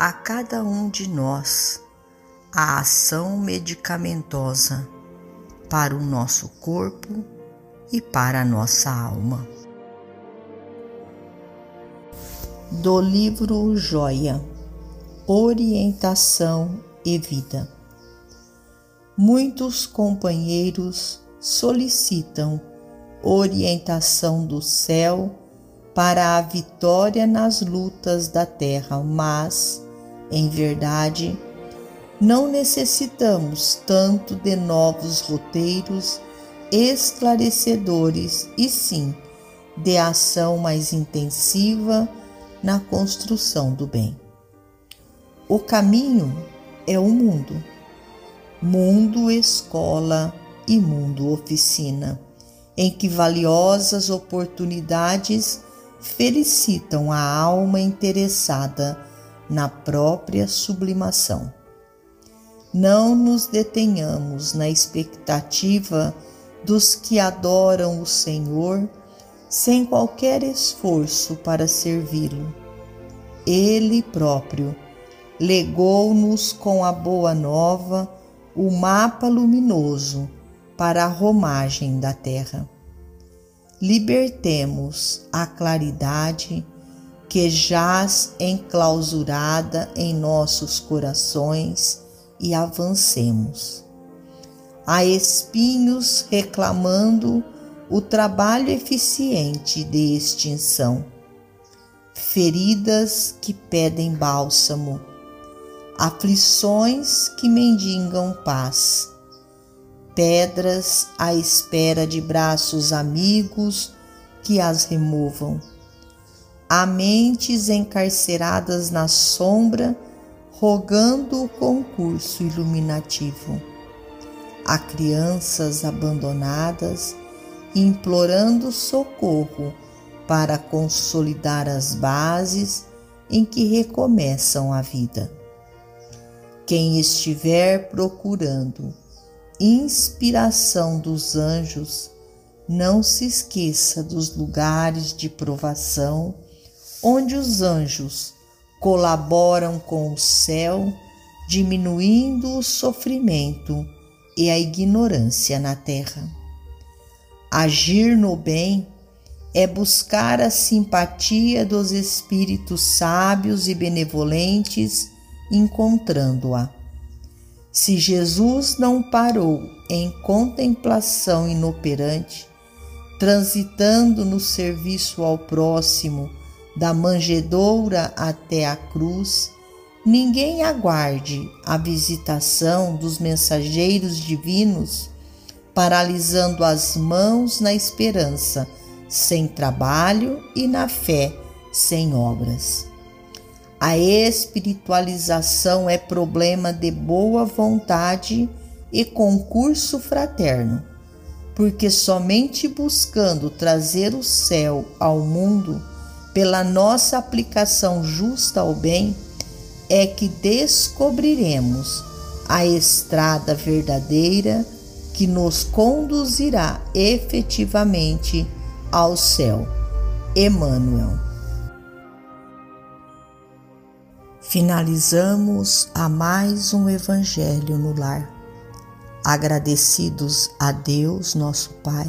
a cada um de nós a ação medicamentosa para o nosso corpo e para a nossa alma. Do livro Joia Orientação e Vida. Muitos companheiros solicitam orientação do céu para a vitória nas lutas da terra, mas em verdade, não necessitamos tanto de novos roteiros esclarecedores, e sim de ação mais intensiva na construção do bem. O caminho é o mundo, mundo escola e mundo oficina, em que valiosas oportunidades felicitam a alma interessada na própria sublimação. Não nos detenhamos na expectativa dos que adoram o Senhor sem qualquer esforço para servi-lo. Ele próprio legou-nos com a boa nova o mapa luminoso para a romagem da terra. Libertemos a claridade que jaz enclausurada em nossos corações e avancemos. Há espinhos reclamando o trabalho eficiente de extinção, feridas que pedem bálsamo, aflições que mendigam paz, pedras à espera de braços amigos que as removam Há mentes encarceradas na sombra, rogando o concurso iluminativo. Há crianças abandonadas, implorando socorro para consolidar as bases em que recomeçam a vida. Quem estiver procurando inspiração dos anjos, não se esqueça dos lugares de provação onde os anjos colaboram com o céu, diminuindo o sofrimento e a ignorância na terra. Agir no bem é buscar a simpatia dos espíritos sábios e benevolentes, encontrando-a. Se Jesus não parou em contemplação inoperante, transitando no serviço ao próximo, da manjedoura até a cruz, ninguém aguarde a visitação dos mensageiros divinos, paralisando as mãos na esperança, sem trabalho e na fé, sem obras. A espiritualização é problema de boa vontade e concurso fraterno, porque somente buscando trazer o céu ao mundo pela nossa aplicação justa ao bem, é que descobriremos a estrada verdadeira que nos conduzirá efetivamente ao céu. Emmanuel. Finalizamos a mais um Evangelho no Lar. Agradecidos a Deus, nosso Pai